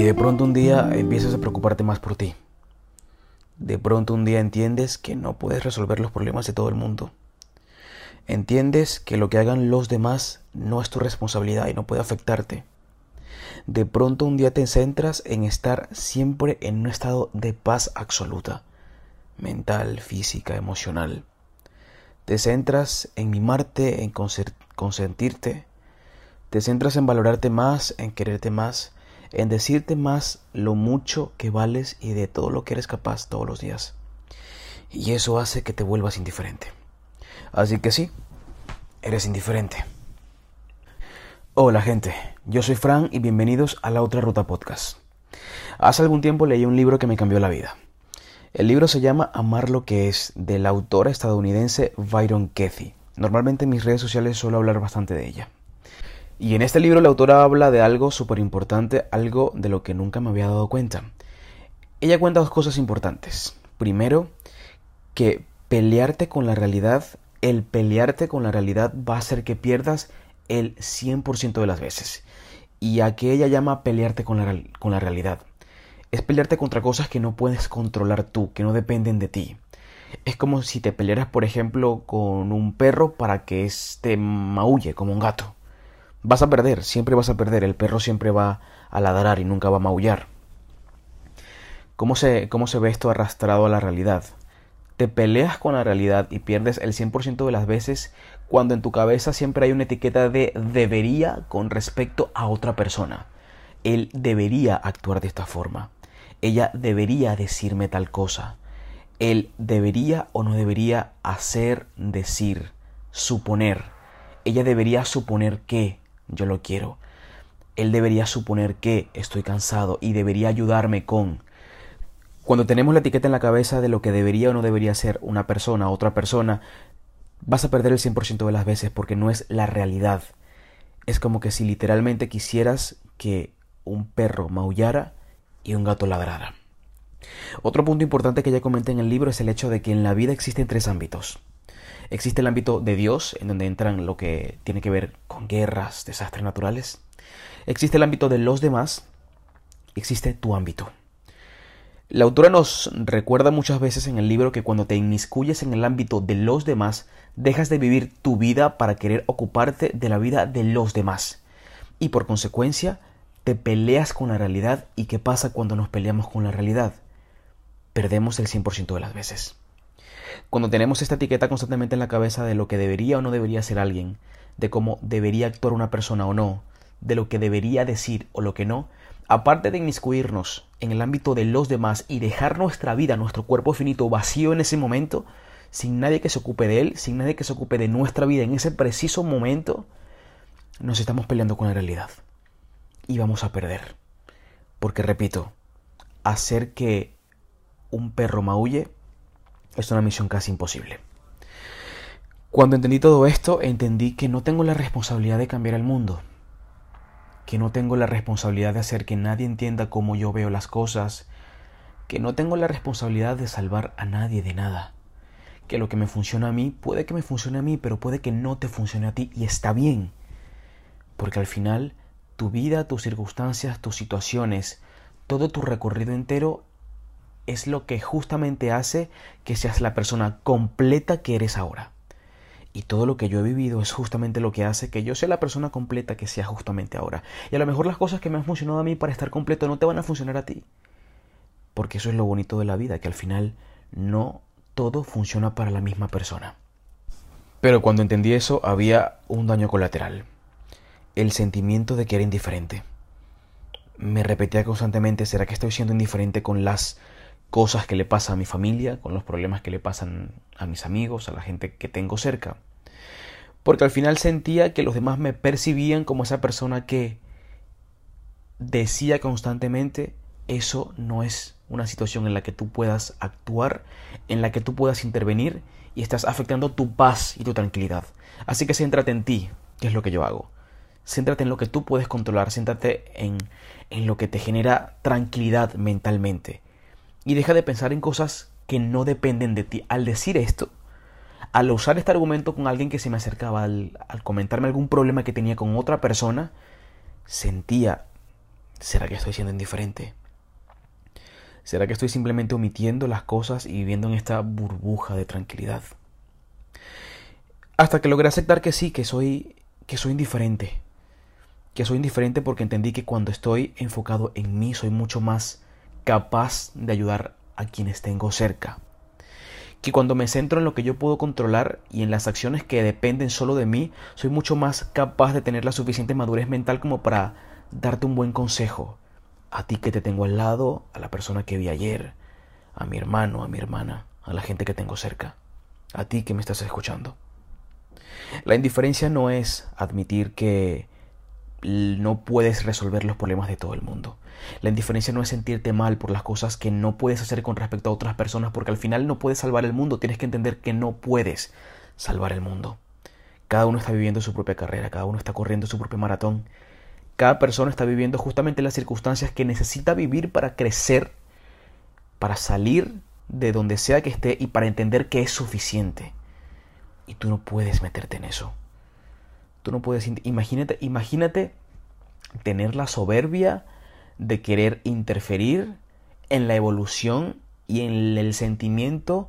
Y de pronto un día empiezas a preocuparte más por ti. De pronto un día entiendes que no puedes resolver los problemas de todo el mundo. Entiendes que lo que hagan los demás no es tu responsabilidad y no puede afectarte. De pronto un día te centras en estar siempre en un estado de paz absoluta, mental, física, emocional. Te centras en mimarte, en consentirte. Te centras en valorarte más, en quererte más, en decirte más lo mucho que vales y de todo lo que eres capaz todos los días. Y eso hace que te vuelvas indiferente. Así que sí, eres indiferente. Hola gente, yo soy Fran y bienvenidos a La Otra Ruta Podcast. Hace algún tiempo leí un libro que me cambió la vida. El libro se llama Amar lo que es, de la autora estadounidense Byron Kathy. Normalmente en mis redes sociales suelo hablar bastante de ella. Y en este libro la autora habla de algo súper importante, algo de lo que nunca me había dado cuenta. Ella cuenta dos cosas importantes. Primero, que pelearte con la realidad, el pelearte con la realidad va a hacer que pierdas el 100% de las veces. Y a que ella llama pelearte con la, con la realidad. Es pelearte contra cosas que no puedes controlar tú, que no dependen de ti. Es como si te pelearas, por ejemplo, con un perro para que este maulle como un gato. Vas a perder, siempre vas a perder. El perro siempre va a ladrar y nunca va a maullar. ¿Cómo se, cómo se ve esto arrastrado a la realidad? Te peleas con la realidad y pierdes el 100% de las veces cuando en tu cabeza siempre hay una etiqueta de debería con respecto a otra persona. Él debería actuar de esta forma. Ella debería decirme tal cosa. Él debería o no debería hacer, decir, suponer. Ella debería suponer que yo lo quiero. Él debería suponer que estoy cansado y debería ayudarme con... Cuando tenemos la etiqueta en la cabeza de lo que debería o no debería ser una persona, otra persona, vas a perder el 100% de las veces porque no es la realidad. Es como que si literalmente quisieras que un perro maullara y un gato ladrara. Otro punto importante que ya comenté en el libro es el hecho de que en la vida existen tres ámbitos. Existe el ámbito de Dios, en donde entran lo que tiene que ver con guerras, desastres naturales. Existe el ámbito de los demás. Existe tu ámbito. La autora nos recuerda muchas veces en el libro que cuando te inmiscuyes en el ámbito de los demás, dejas de vivir tu vida para querer ocuparte de la vida de los demás. Y por consecuencia, te peleas con la realidad. ¿Y qué pasa cuando nos peleamos con la realidad? Perdemos el 100% de las veces. Cuando tenemos esta etiqueta constantemente en la cabeza de lo que debería o no debería ser alguien, de cómo debería actuar una persona o no, de lo que debería decir o lo que no, aparte de inmiscuirnos en el ámbito de los demás y dejar nuestra vida, nuestro cuerpo finito vacío en ese momento, sin nadie que se ocupe de él, sin nadie que se ocupe de nuestra vida en ese preciso momento, nos estamos peleando con la realidad. Y vamos a perder. Porque repito, hacer que un perro maulle es una misión casi imposible. Cuando entendí todo esto, entendí que no tengo la responsabilidad de cambiar el mundo, que no tengo la responsabilidad de hacer que nadie entienda cómo yo veo las cosas, que no tengo la responsabilidad de salvar a nadie de nada, que lo que me funciona a mí puede que me funcione a mí, pero puede que no te funcione a ti y está bien, porque al final tu vida, tus circunstancias, tus situaciones, todo tu recorrido entero es lo que justamente hace que seas la persona completa que eres ahora. Y todo lo que yo he vivido es justamente lo que hace que yo sea la persona completa que sea justamente ahora. Y a lo mejor las cosas que me han funcionado a mí para estar completo no te van a funcionar a ti. Porque eso es lo bonito de la vida, que al final no todo funciona para la misma persona. Pero cuando entendí eso había un daño colateral. El sentimiento de que era indiferente. Me repetía constantemente, ¿será que estoy siendo indiferente con las cosas que le pasan a mi familia, con los problemas que le pasan a mis amigos, a la gente que tengo cerca. Porque al final sentía que los demás me percibían como esa persona que decía constantemente, eso no es una situación en la que tú puedas actuar, en la que tú puedas intervenir y estás afectando tu paz y tu tranquilidad. Así que céntrate en ti, que es lo que yo hago. Céntrate en lo que tú puedes controlar, céntrate en, en lo que te genera tranquilidad mentalmente y deja de pensar en cosas que no dependen de ti. Al decir esto, al usar este argumento con alguien que se me acercaba, al, comentarme algún problema que tenía con otra persona, sentía ¿Será que estoy siendo indiferente? ¿Será que estoy simplemente omitiendo las cosas y viviendo en esta burbuja de tranquilidad? Hasta que logré aceptar que sí, que soy que soy indiferente. Que soy indiferente porque entendí que cuando estoy enfocado en mí soy mucho más capaz de ayudar a quienes tengo cerca. Que cuando me centro en lo que yo puedo controlar y en las acciones que dependen solo de mí, soy mucho más capaz de tener la suficiente madurez mental como para darte un buen consejo. A ti que te tengo al lado, a la persona que vi ayer, a mi hermano, a mi hermana, a la gente que tengo cerca, a ti que me estás escuchando. La indiferencia no es admitir que no puedes resolver los problemas de todo el mundo. La indiferencia no es sentirte mal por las cosas que no puedes hacer con respecto a otras personas, porque al final no puedes salvar el mundo, tienes que entender que no puedes salvar el mundo. Cada uno está viviendo su propia carrera, cada uno está corriendo su propio maratón, cada persona está viviendo justamente las circunstancias que necesita vivir para crecer, para salir de donde sea que esté y para entender que es suficiente. Y tú no puedes meterte en eso. Tú no puedes, imagínate, imagínate tener la soberbia de querer interferir en la evolución y en el sentimiento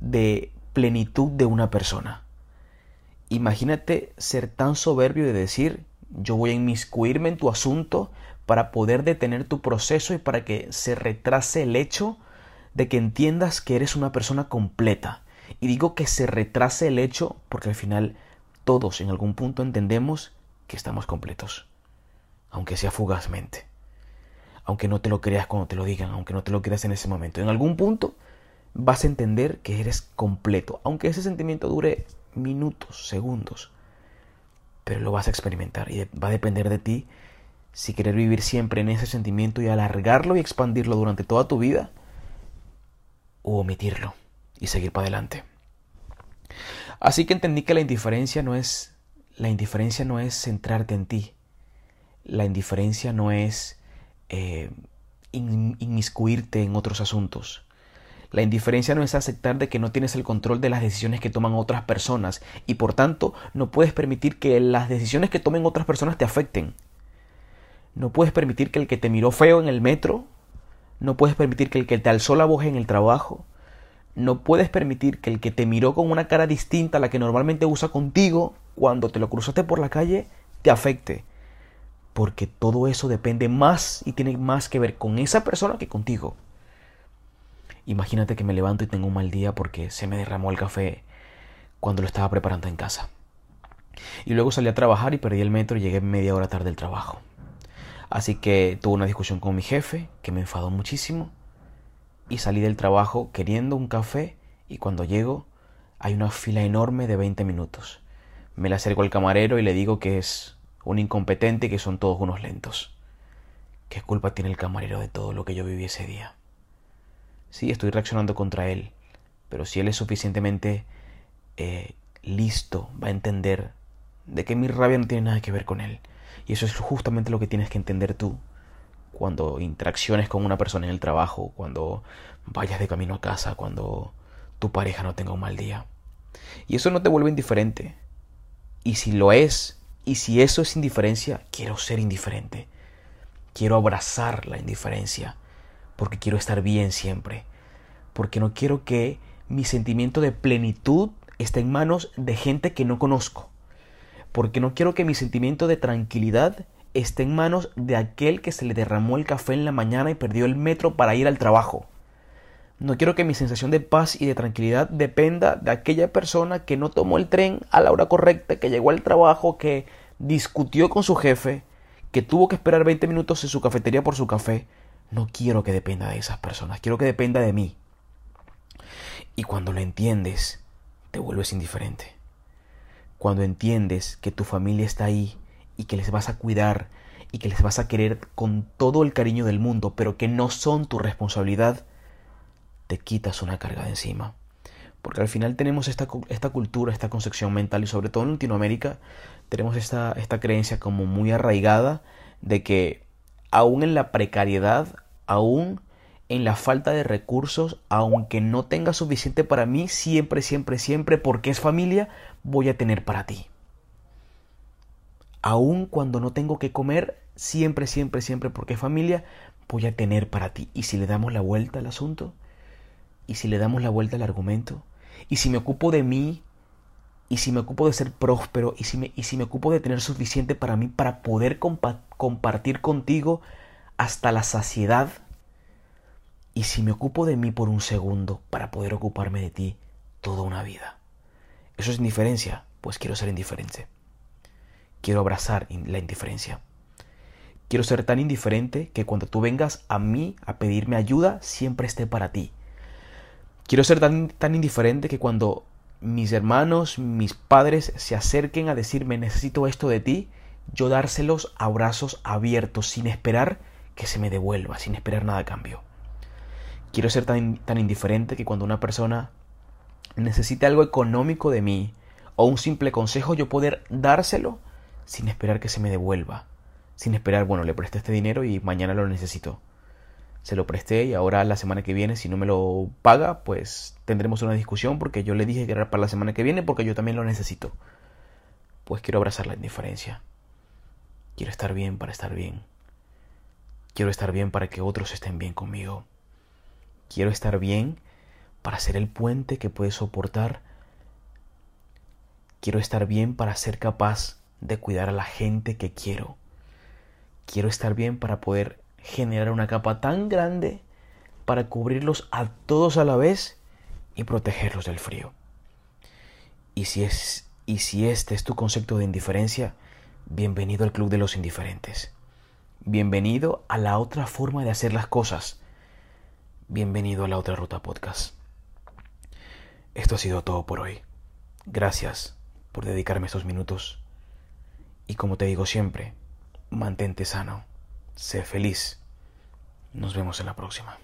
de plenitud de una persona. Imagínate ser tan soberbio de decir, yo voy a inmiscuirme en tu asunto para poder detener tu proceso y para que se retrase el hecho de que entiendas que eres una persona completa. Y digo que se retrase el hecho porque al final todos en algún punto entendemos que estamos completos, aunque sea fugazmente, aunque no te lo creas cuando te lo digan, aunque no te lo creas en ese momento. En algún punto vas a entender que eres completo, aunque ese sentimiento dure minutos, segundos, pero lo vas a experimentar y va a depender de ti si querer vivir siempre en ese sentimiento y alargarlo y expandirlo durante toda tu vida o omitirlo y seguir para adelante. Así que entendí que la indiferencia no es la indiferencia no es centrarte en ti. La indiferencia no es eh, inmiscuirte en otros asuntos. La indiferencia no es aceptar de que no tienes el control de las decisiones que toman otras personas y por tanto no puedes permitir que las decisiones que tomen otras personas te afecten. No puedes permitir que el que te miró feo en el metro, no puedes permitir que el que te alzó la voz en el trabajo, no puedes permitir que el que te miró con una cara distinta a la que normalmente usa contigo cuando te lo cruzaste por la calle te afecte. Porque todo eso depende más y tiene más que ver con esa persona que contigo. Imagínate que me levanto y tengo un mal día porque se me derramó el café cuando lo estaba preparando en casa. Y luego salí a trabajar y perdí el metro y llegué media hora tarde del trabajo. Así que tuve una discusión con mi jefe que me enfadó muchísimo y salí del trabajo queriendo un café y cuando llego hay una fila enorme de 20 minutos. Me le acerco al camarero y le digo que es un incompetente y que son todos unos lentos. ¿Qué culpa tiene el camarero de todo lo que yo viví ese día? Sí, estoy reaccionando contra él, pero si él es suficientemente eh, listo, va a entender de que mi rabia no tiene nada que ver con él. Y eso es justamente lo que tienes que entender tú cuando interacciones con una persona en el trabajo, cuando vayas de camino a casa, cuando tu pareja no tenga un mal día. Y eso no te vuelve indiferente. Y si lo es, y si eso es indiferencia, quiero ser indiferente. Quiero abrazar la indiferencia, porque quiero estar bien siempre. Porque no quiero que mi sentimiento de plenitud esté en manos de gente que no conozco. Porque no quiero que mi sentimiento de tranquilidad esté en manos de aquel que se le derramó el café en la mañana y perdió el metro para ir al trabajo. No quiero que mi sensación de paz y de tranquilidad dependa de aquella persona que no tomó el tren a la hora correcta, que llegó al trabajo, que discutió con su jefe, que tuvo que esperar 20 minutos en su cafetería por su café. No quiero que dependa de esas personas, quiero que dependa de mí. Y cuando lo entiendes, te vuelves indiferente. Cuando entiendes que tu familia está ahí y que les vas a cuidar y que les vas a querer con todo el cariño del mundo, pero que no son tu responsabilidad, te quitas una carga de encima. Porque al final tenemos esta, esta cultura, esta concepción mental y sobre todo en Latinoamérica tenemos esta, esta creencia como muy arraigada de que aún en la precariedad, aún en la falta de recursos, aunque no tenga suficiente para mí, siempre, siempre, siempre, porque es familia, voy a tener para ti Aun cuando no tengo que comer, siempre, siempre, siempre, porque familia, voy a tener para ti. Y si le damos la vuelta al asunto, y si le damos la vuelta al argumento, y si me ocupo de mí, y si me ocupo de ser próspero, y si me, y si me ocupo de tener suficiente para mí para poder compartir contigo hasta la saciedad, y si me ocupo de mí por un segundo para poder ocuparme de ti toda una vida. ¿Eso es indiferencia? Pues quiero ser indiferente. Quiero abrazar la indiferencia. Quiero ser tan indiferente que cuando tú vengas a mí a pedirme ayuda, siempre esté para ti. Quiero ser tan, tan indiferente que cuando mis hermanos, mis padres se acerquen a decirme necesito esto de ti, yo dárselos a brazos abiertos sin esperar que se me devuelva, sin esperar nada a cambio. Quiero ser tan, tan indiferente que cuando una persona necesite algo económico de mí o un simple consejo, yo poder dárselo sin esperar que se me devuelva, sin esperar, bueno, le presté este dinero y mañana lo necesito se lo presté y ahora la semana que viene, si no me lo paga, pues tendremos una discusión porque yo le dije que era para la semana que viene porque yo también lo necesito. Pues quiero abrazar la indiferencia. Quiero estar bien para estar bien. Quiero estar bien para que otros estén bien conmigo. Quiero estar bien para ser el puente que puede soportar. Quiero estar bien para ser capaz de cuidar a la gente que quiero. Quiero estar bien para poder generar una capa tan grande para cubrirlos a todos a la vez y protegerlos del frío. Y si, es, y si este es tu concepto de indiferencia, bienvenido al club de los indiferentes. Bienvenido a la otra forma de hacer las cosas. Bienvenido a la otra ruta podcast. Esto ha sido todo por hoy. Gracias por dedicarme estos minutos. Y como te digo siempre, mantente sano. Sé feliz. Nos vemos en la próxima.